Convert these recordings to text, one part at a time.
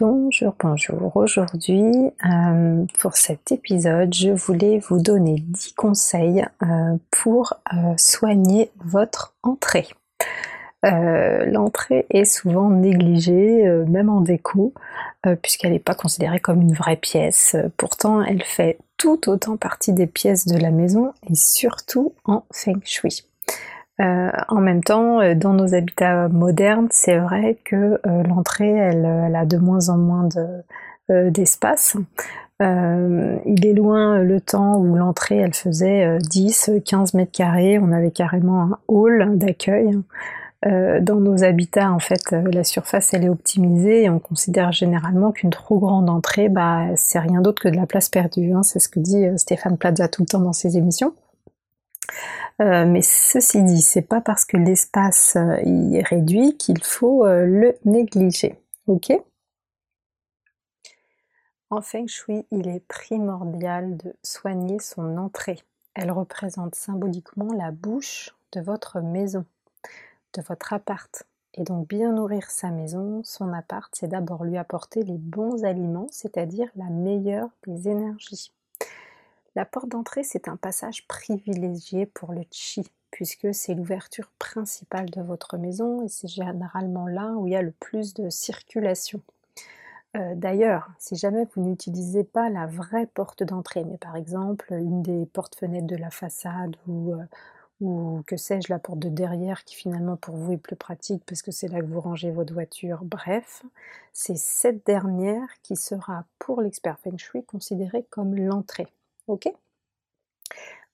Bonjour, bonjour. Aujourd'hui, euh, pour cet épisode, je voulais vous donner 10 conseils euh, pour euh, soigner votre entrée. L'entrée est souvent négligée, même en déco, puisqu'elle n'est pas considérée comme une vraie pièce. Pourtant, elle fait tout autant partie des pièces de la maison et surtout en feng shui. Euh, en même temps, euh, dans nos habitats modernes, c'est vrai que euh, l'entrée, elle, a de moins en moins d'espace. il est loin le temps où l'entrée, elle faisait 10, 15 mètres carrés. On avait carrément un hall d'accueil. dans nos habitats, en fait, la surface, elle est optimisée et on considère généralement qu'une trop grande entrée, bah, c'est rien d'autre que de la place perdue. Hein. C'est ce que dit Stéphane Plaza tout le temps dans ses émissions. Euh, mais ceci dit, c'est pas parce que l'espace euh, est réduit qu'il faut euh, le négliger. Ok? En Feng Shui, il est primordial de soigner son entrée. Elle représente symboliquement la bouche de votre maison, de votre appart. Et donc bien nourrir sa maison, son appart, c'est d'abord lui apporter les bons aliments, c'est-à-dire la meilleure des énergies. La porte d'entrée, c'est un passage privilégié pour le chi, puisque c'est l'ouverture principale de votre maison et c'est généralement là où il y a le plus de circulation. Euh, d'ailleurs, si jamais vous n'utilisez pas la vraie porte d'entrée, mais par exemple une des portes-fenêtres de la façade ou, euh, ou que sais-je, la porte de derrière qui finalement pour vous est plus pratique parce que c'est là que vous rangez votre voiture, bref, c'est cette dernière qui sera pour l'expert Feng Shui considérée comme l'entrée. Ok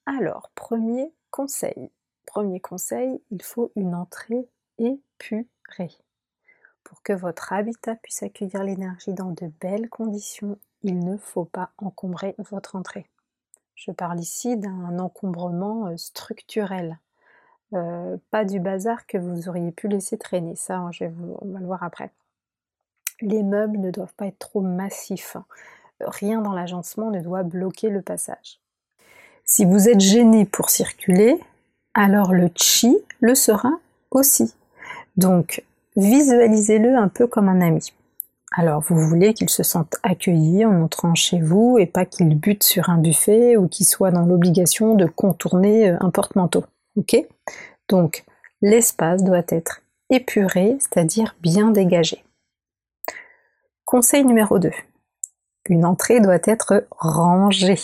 Alors, premier conseil. Premier conseil, il faut une entrée épurée. Pour que votre habitat puisse accueillir l'énergie dans de belles conditions, il ne faut pas encombrer votre entrée. Je parle ici d'un encombrement euh, structurel, euh, pas du bazar que vous auriez pu laisser traîner. Ça, hein, on va le voir après. Les meubles ne doivent pas être trop massifs rien dans l'agencement ne doit bloquer le passage. Si vous êtes gêné pour circuler, alors le chi le sera aussi. Donc visualisez-le un peu comme un ami. Alors vous voulez qu'il se sente accueilli en entrant chez vous et pas qu'il bute sur un buffet ou qu'il soit dans l'obligation de contourner euh, un porte-manteau. Ok? Donc l'espace doit être épuré, c'est-à-dire bien dégagé. Conseil numéro 2. Une entrée doit être rangée.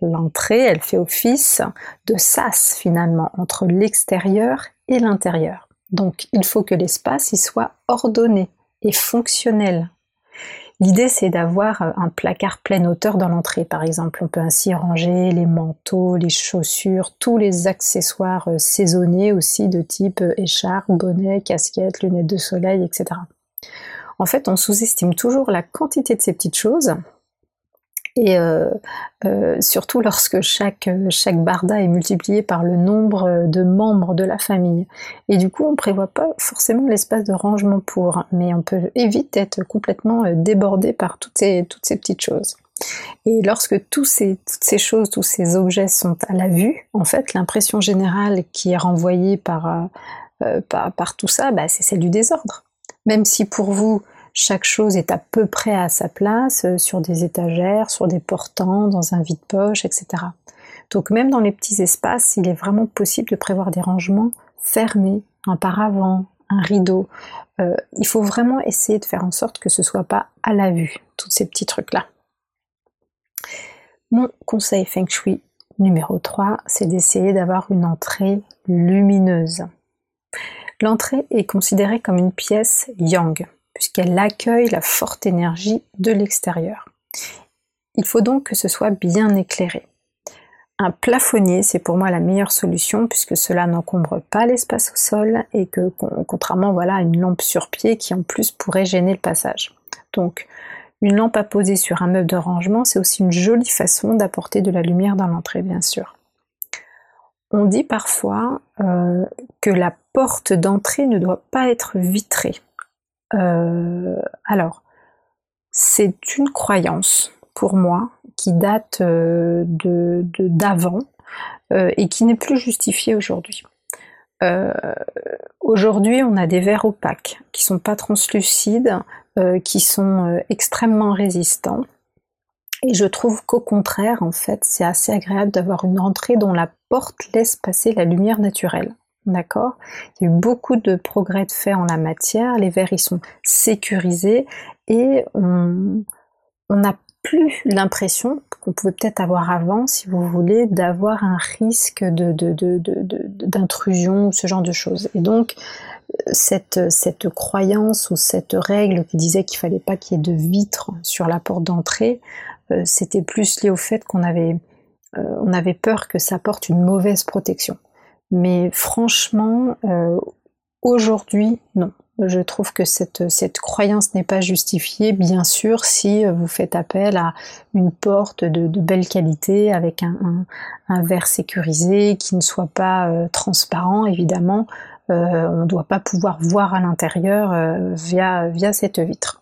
L'entrée, elle fait office de sas finalement entre l'extérieur et l'intérieur. Donc il faut que l'espace y soit ordonné et fonctionnel. L'idée c'est d'avoir un placard pleine hauteur dans l'entrée par exemple. On peut ainsi ranger les manteaux, les chaussures, tous les accessoires saisonniers aussi de type écharpe, bonnet, casquette, lunettes de soleil, etc. En fait, on sous-estime toujours la quantité de ces petites choses. Et euh, euh, surtout lorsque chaque, chaque barda est multiplié par le nombre de membres de la famille. Et du coup, on ne prévoit pas forcément l'espace de rangement pour, mais on peut éviter d'être complètement euh, débordé par toutes ces, petites choses. Et lorsque tous ces, toutes ces choses, tous ces objets sont à la vue, en fait, l'impression générale qui est renvoyée par, tout ça, bah, c'est celle du désordre. Même si pour vous, chaque chose est à peu près à sa place, euh, sur des étagères, sur des portants, dans un vide-poche, etc. Donc même dans les petits espaces, il est vraiment possible de prévoir des rangements fermés, un paravent, un rideau. Euh, il faut vraiment essayer de faire en sorte que ce soit pas à la vue, tous ces petits trucs-là. Mon conseil Feng Shui numéro 3, c'est d'essayer d'avoir une entrée lumineuse. L'entrée est considérée comme une pièce yang, puisqu'elle accueille la forte énergie de l'extérieur. Il faut donc que ce soit bien éclairé. Un plafonnier, c'est pour moi la meilleure solution puisque cela n'encombre pas l'espace au sol et que contrairement voilà, à une lampe sur pied qui en plus pourrait gêner le passage. Donc Une lampe à poser sur un meuble de rangement, c'est aussi une jolie façon d'apporter de la lumière dans l'entrée, bien sûr. On dit parfois euh, que la porte d'entrée ne doit pas être vitrée. Euh, alors, c'est une croyance pour moi qui date euh, de d'avant et qui n'est plus justifiée aujourd'hui. aujourd'hui, on a des verres opaques qui sont pas translucides, qui sont extrêmement résistants. Et je trouve qu'au contraire, en fait, c'est assez agréable d'avoir une entrée dont la porte laisse passer la lumière naturelle. D'accord? Il y a eu beaucoup de progrès de fait en la matière, les verres ils sont sécurisés et on n'a plus l'impression qu'on pouvait peut-être avoir avant, si vous voulez, d'avoir un risque d'intrusion de, ou ce genre de choses. Et donc, cette, cette croyance ou cette règle qui disait qu'il fallait pas qu'il y ait de vitres sur la porte d'entrée, c'était plus lié au fait qu'on avait, euh, on avait peur que ça porte une mauvaise protection. Mais franchement, euh, aujourd'hui, non. Je trouve que cette, croyance n'est pas justifiée, bien sûr, si vous faites appel à une porte de, belle qualité avec un, verre sécurisé qui ne soit pas transparent, évidemment. on ne doit pas pouvoir voir à l'intérieur via cette vitre.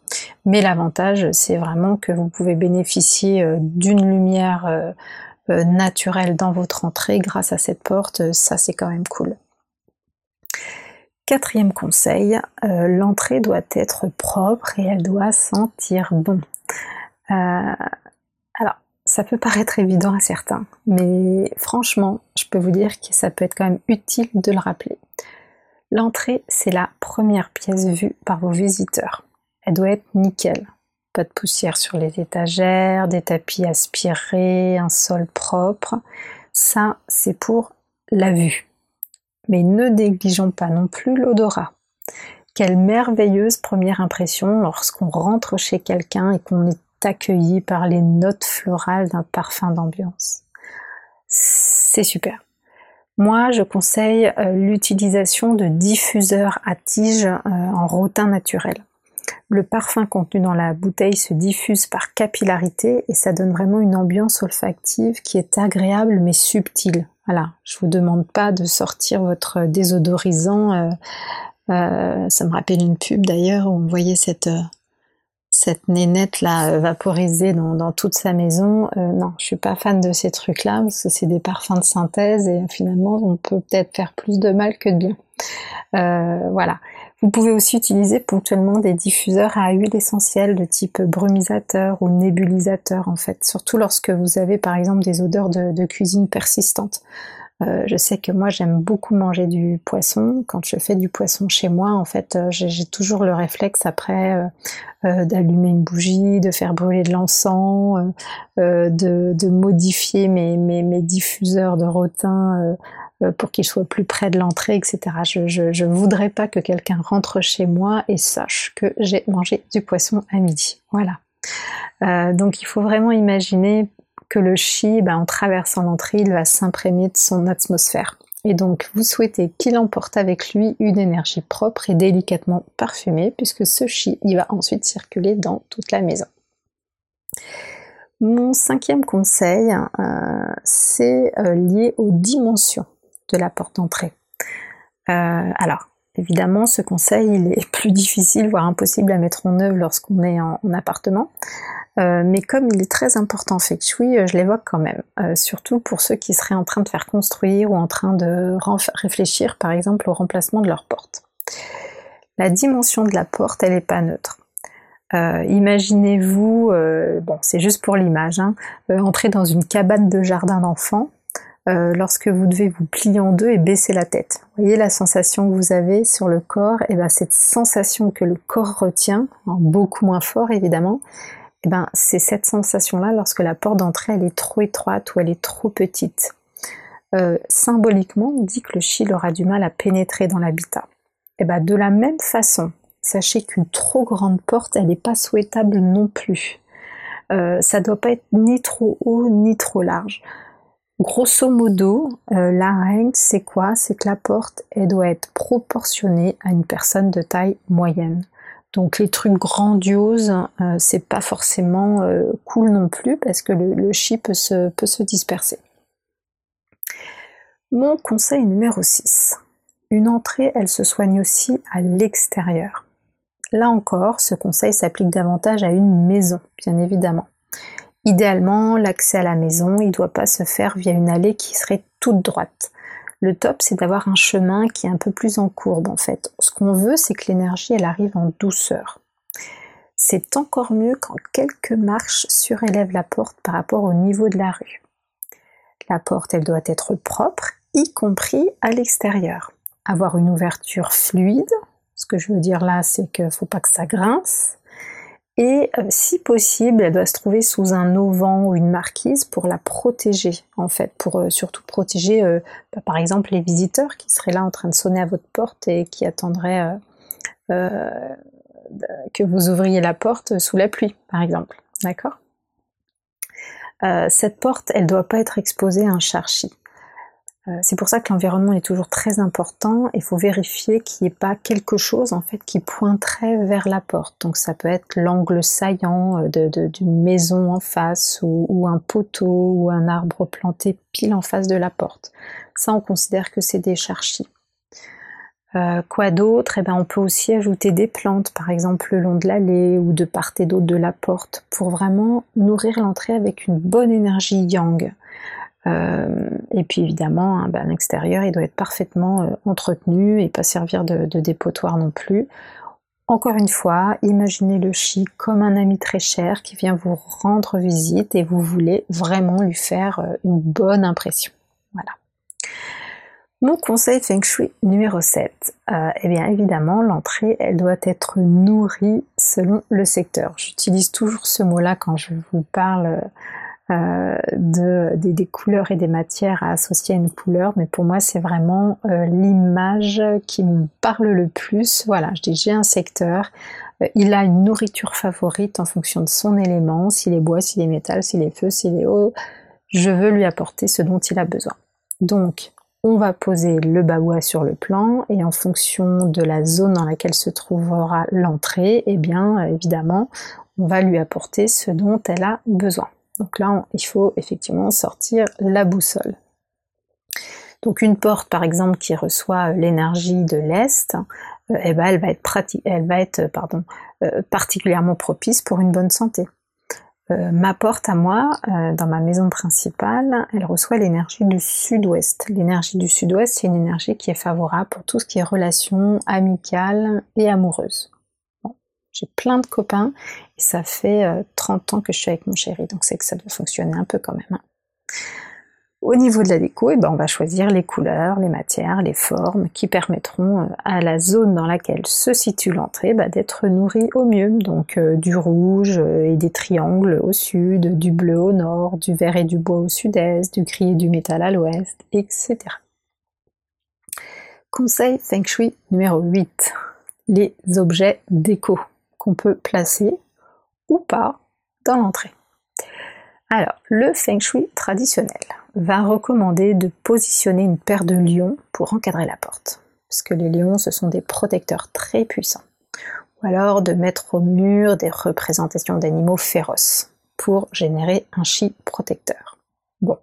Mais l'avantage, c'est vraiment que vous pouvez bénéficier euh, d'une lumière euh, euh, naturelle dans votre entrée grâce à cette porte. Ça, c'est quand même cool. Quatrième conseil, l'entrée doit être propre et elle doit sentir bon. alors, ça peut paraître évident à certains, mais franchement, je peux vous dire que ça peut être quand même utile de le rappeler. L'entrée, c'est la première pièce vue par vos visiteurs elle doit être nickel. Pas de poussière sur les étagères, des tapis aspirés, un sol propre. Ça, c'est pour la vue. Mais ne négligeons pas non plus l'odorat. Quelle merveilleuse première impression lorsqu'on rentre chez quelqu'un et qu'on est accueilli par les notes florales d'un parfum d'ambiance. C'est super. Moi, je conseille euh, l'utilisation de diffuseurs à tige euh, en rotin naturel. Le parfum contenu dans la bouteille se diffuse par capillarité et ça donne vraiment une ambiance olfactive qui est agréable mais subtile. Voilà, je vous demande pas de sortir votre désodorisant. Euh, euh, ça me rappelle une pub d'ailleurs où on voyait cette euh, nénette là vaporisée dans, toute sa maison. non, je suis pas fan de ces trucs là parce que c'est des parfums de synthèse et finalement on peut peut-être faire plus de mal que de bien. voilà. Vous pouvez aussi utiliser ponctuellement des diffuseurs à huile essentielle de type brumisateur ou nébulisateur en fait, surtout lorsque vous avez par exemple des odeurs de, cuisine persistantes. Euh, je sais que moi j'aime beaucoup manger du poisson. Quand je fais du poisson chez moi, en fait, euh, j'ai toujours le réflexe après euh, d'allumer une bougie, de faire brûler de l'encens, de, modifier mes, mes, diffuseurs de rotin pour qu'il soit plus près de l'entrée, etc. Je, ne voudrais pas que quelqu'un rentre chez moi et sache que j'ai mangé du poisson à midi. Voilà. Euh, donc il faut vraiment imaginer que le chi, ben, en traversant l'entrée, il va s'imprégner de son atmosphère. Et donc vous souhaitez qu'il emporte avec lui une énergie propre et délicatement parfumée, puisque ce chi, il va ensuite circuler dans toute la maison. Mon cinquième conseil, euh, c'est lié aux dimensions de la porte d'entrée. Euh, alors, évidemment, ce conseil, il est plus difficile, voire impossible à mettre en œuvre lorsqu'on est en, appartement. Euh, mais comme il est très important en feng shui, euh, je l'évoque quand même, surtout pour ceux qui seraient en train de faire construire ou en train de réfléchir par exemple au remplacement de leur porte. La dimension de la porte, elle n'est pas neutre. Imaginez-vous, bon c'est juste pour l'image, hein, entrer dans une cabane de jardin d'enfants euh, lorsque vous devez vous plier en deux et baisser la tête. Vous voyez la sensation que vous avez sur le corps, et ben cette sensation que le corps retient, beaucoup moins fort évidemment, et ben c'est cette sensation-là lorsque la porte d'entrée elle est trop étroite ou elle est trop petite. Euh, symboliquement, on dit que le chi aura du mal à pénétrer dans l'habitat. Et ben de la même façon, sachez qu'une trop grande porte, elle n'est pas souhaitable non plus. Euh, ça doit pas être ni trop haut ni trop large. Grosso modo, euh, la règle, c'est quoi? C'est que la porte, elle doit être proportionnée à une personne de taille moyenne. Donc les trucs grandioses, euh, c'est pas forcément euh, cool non plus parce que le, le chi peut se, peut se disperser. Mon conseil numéro 6. Une entrée, elle se soigne aussi à l'extérieur. Là encore, ce conseil s'applique davantage à une maison, bien évidemment. Idéalement, l'accès à la maison, il ne doit pas se faire via une allée qui serait toute droite. Le top, c'est d'avoir un chemin qui est un peu plus en courbe en fait. Ce qu'on veut, c'est que l'énergie, elle arrive en douceur. C'est encore mieux quand quelques marches surélèvent la porte par rapport au niveau de la rue. La porte, elle doit être propre, y compris à l'extérieur. Avoir une ouverture fluide, ce que je veux dire là, c'est qu'il ne faut pas que ça grince, et euh, si possible, elle doit se trouver sous un auvent ou une marquise pour la protéger, en fait, pour euh, surtout protéger, euh, bah, par exemple, les visiteurs qui seraient là en train de sonner à votre porte et qui attendraient que vous ouvriez la porte sous la pluie, par exemple. D'accord? Cette porte, elle ne doit pas être exposée à un charchi. Euh, c'est pour ça que l'environnement est toujours très important. Il faut vérifier qu'il n'y ait pas quelque chose en fait qui pointerait vers la porte. Donc ça peut être l'angle saillant euh, d'une maison en face ou, un poteau ou un arbre planté pile en face de la porte. Ça on considère que c'est des charchis. Euh, quoi d'autre? Eh ben, On peut aussi ajouter des plantes, par exemple le long de l'allée ou de part et d'autre de la porte, pour vraiment nourrir l'entrée avec une bonne énergie yang. Euh, et puis évidemment, hein, bah, l'extérieur, il doit être parfaitement euh, entretenu et pas servir de, dépotoir non plus. Encore une fois, imaginez le chi comme un ami très cher qui vient vous rendre visite et vous voulez vraiment lui faire euh, une bonne impression. Voilà. Mon conseil Feng Shui numéro 7. eh bien évidemment, l'entrée, elle doit être nourrie selon le secteur. J'utilise toujours ce mot-là quand je vous parle euh, de, des, couleurs et des matières à associer à une couleur, mais pour moi c'est vraiment euh, l'image qui me parle le plus. Voilà, je dis j'ai un secteur, euh, il a une nourriture favorite en fonction de son élément, s'il est bois, s'il est métal, s'il est feu, s'il est eau, je veux lui apporter ce dont il a besoin. Donc on va poser le baoua sur le plan et en fonction de la zone dans laquelle se trouvera l'entrée, eh bien évidemment on va lui apporter ce dont elle a besoin. Donc là, il faut effectivement sortir la boussole. Donc une porte, par exemple, qui reçoit l'énergie de l'Est, euh, eh ben, elle va être, elle va être euh, particulièrement propice pour une bonne santé. Euh, ma porte à moi, dans ma maison principale, elle reçoit l'énergie du sud-ouest. L'énergie du sud-ouest, c'est une énergie qui est favorable pour tout ce qui est relations amicales et amoureuses. J'ai plein de copains et ça fait 30 euh, ans que je suis avec mon chéri, donc c'est que ça doit fonctionner un peu quand même. Hein. Au niveau de la déco, eh ben on va choisir les couleurs, les matières, les formes qui permettront euh, à la zone dans laquelle se situe l'entrée bah, d'être nourrie au mieux. Donc euh, du rouge et des triangles au sud, du bleu au nord, du vert et du bois au sud-est, du gris et du métal à l'ouest, etc. Conseil Feng Shui numéro 8. Les objets déco qu'on peut placer ou pas l'entrée. Alors, le feng shui traditionnel va recommander de positionner une paire de lions pour encadrer la porte, parce que les lions, ce sont des protecteurs très puissants. Ou alors de mettre au mur des représentations d'animaux féroces pour générer un chi protecteur. Bon,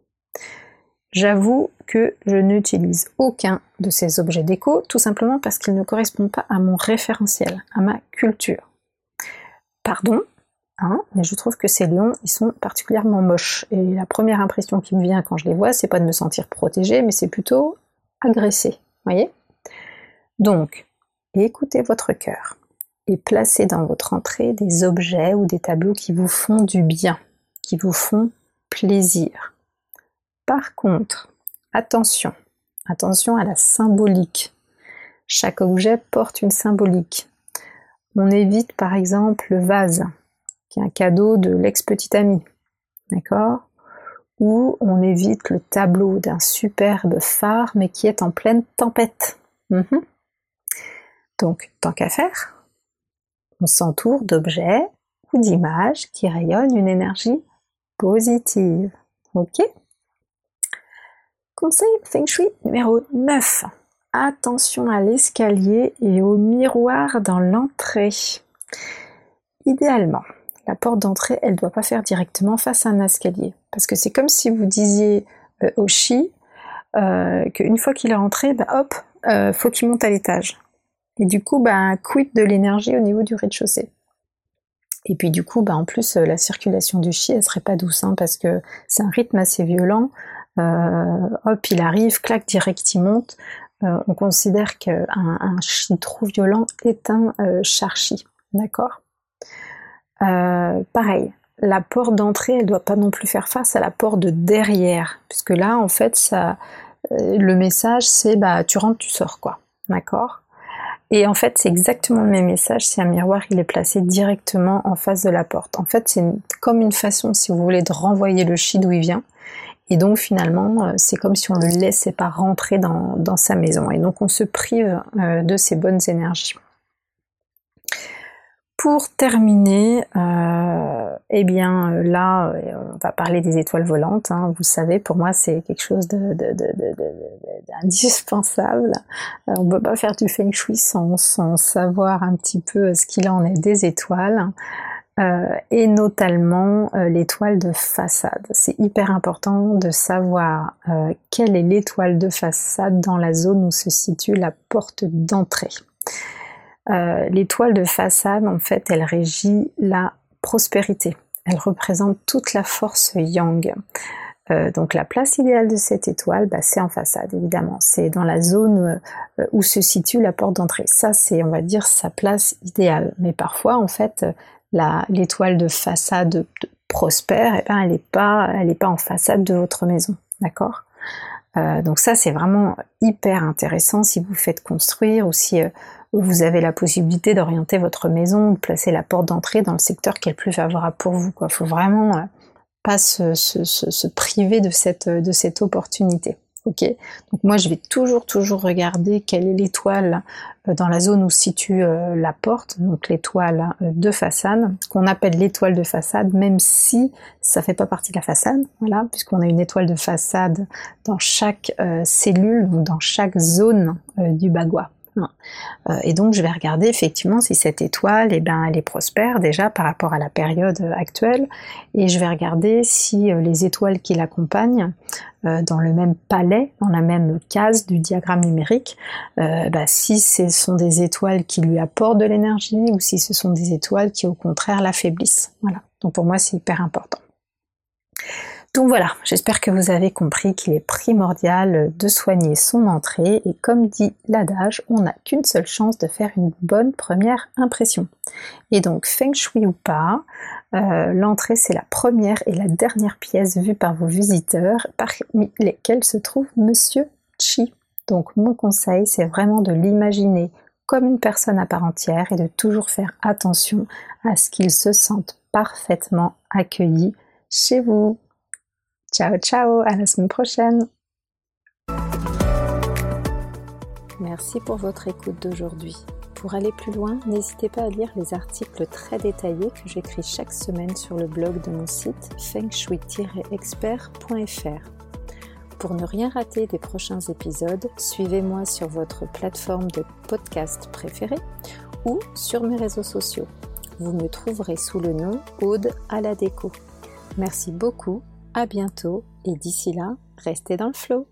j'avoue que je n'utilise aucun de ces objets déco, tout simplement parce qu'ils ne correspondent pas à mon référentiel, à ma culture pardon, hein, mais je trouve que ces lions, ils sont particulièrement moches. Et la première impression qui me vient quand je les vois, c'est pas de me sentir protégée, mais c'est plutôt agressée. Voyez? Donc, écoutez votre cœur et placez dans votre entrée des objets ou des tableaux qui vous font du bien, qui vous font plaisir. Par contre, attention, attention à la symbolique. Chaque objet porte une symbolique. On évite par exemple le vase, un cadeau de l'ex-petite amie. D'accord? Ou on évite le tableau d'un superbe phare, mais qui est en pleine tempête. Mhm. Donc, tant qu'à faire, on s'entoure d'objets ou d'images qui rayonnent une énergie positive. Ok? Conseil Feng Shui numéro 9 attention à l'escalier et au miroir dans l'entrée. Idéalement, la porte d'entrée, elle ne doit pas faire directement face à un escalier. Parce que c'est comme si vous disiez euh, au chi euh, qu'une fois qu'il est rentré, bah, hop, euh, faut qu'il monte à l'étage. Et du coup, bah, quid de l'énergie au niveau du rez-de-chaussée. Et puis du coup, bah, en plus, la circulation du chi, elle serait pas douce, hein, parce que c'est un rythme assez violent. hop, il arrive, clac, direct, il monte. on considère qu'un un chi trop violent est un charchi. D'accord? Euh, pareil, la porte d'entrée, elle doit pas non plus faire face à la porte de derrière, puisque là, en fait, ça, euh, le message, c'est bah tu rentres, tu sors, quoi, d'accord? Et en fait, c'est exactement le même message si un miroir il est placé directement en face de la porte. En fait, c'est comme une façon, si vous voulez, de renvoyer le chi d'où il vient. Et donc finalement, euh, c'est comme si on ne le laissait pas rentrer dans, sa maison. Et donc on se prive de ses bonnes énergies. Pour terminer, euh, eh bien là, euh, on va parler des étoiles volantes. Hein. Vous savez, pour moi, c'est quelque chose d'indispensable. Euh, on ne peut pas faire du feng shui sans, savoir un petit peu ce qu'il en est des étoiles. et notamment l'étoile de façade. C'est hyper important de savoir quelle est l'étoile de façade dans la zone où se situe la porte d'entrée. Euh, l'étoile de façade, en fait, elle régit la prospérité. Elle représente toute la force yang. Euh, donc la place idéale de cette étoile, bah, c'est en façade, évidemment. C'est dans la zone euh, où se situe la porte d'entrée. Ça, c'est, on va dire, sa place idéale. Mais parfois, en fait, l'étoile de façade prospère, eh ben, elle n'est pas, pas en façade de votre maison. D'accord? Donc ça, c'est vraiment hyper intéressant si vous faites construire ou si vous avez la possibilité d'orienter votre maison, de placer la porte d'entrée dans le secteur qui est le plus favorable pour vous. Il faut vraiment euh, pas se, priver de cette, de cette opportunité. Ok, donc moi je vais toujours toujours regarder quelle est l'étoile euh, dans la zone où se situe euh, la porte, donc l'étoile de façade, qu'on appelle l'étoile de façade, même si ça fait pas partie de la façade, voilà, puisqu'on a une étoile de façade dans chaque cellule, ou dans chaque zone du bagua. Euh, et donc je vais regarder effectivement si cette étoile, eh ben, elle est prospère déjà par rapport à la période actuelle, et je vais regarder si euh, les étoiles qui l'accompagnent euh, dans le même palais, dans la même case du diagramme numérique, bah, si ce sont des étoiles qui lui apportent de l'énergie ou si ce sont des étoiles qui au contraire l'affaiblissent. Voilà. Donc pour moi c'est hyper important. Donc voilà, j'espère que vous avez compris qu'il est primordial de soigner son entrée et comme dit l'adage, on n'a qu'une seule chance de faire une bonne première impression. Et donc feng shui ou pas, euh, l'entrée c'est la première et la dernière pièce vue par vos visiteurs, parmi lesquels se trouve Monsieur Chi. Donc mon conseil c'est vraiment de l'imaginer comme une personne à part entière et de toujours faire attention à ce qu'il se sente parfaitement accueilli chez vous. Ciao ciao, à la semaine prochaine. Merci pour votre écoute d'aujourd'hui. Pour aller plus loin, n'hésitez pas à lire les articles très détaillés que j'écris chaque semaine sur le blog de mon site fengshui-expert.fr. Pour ne rien rater des prochains épisodes, suivez-moi sur votre plateforme de podcast préférée ou sur mes réseaux sociaux. Vous me trouverez sous le nom Aude à la déco. Merci beaucoup à bientôt et d'ici là, restez dans le flow.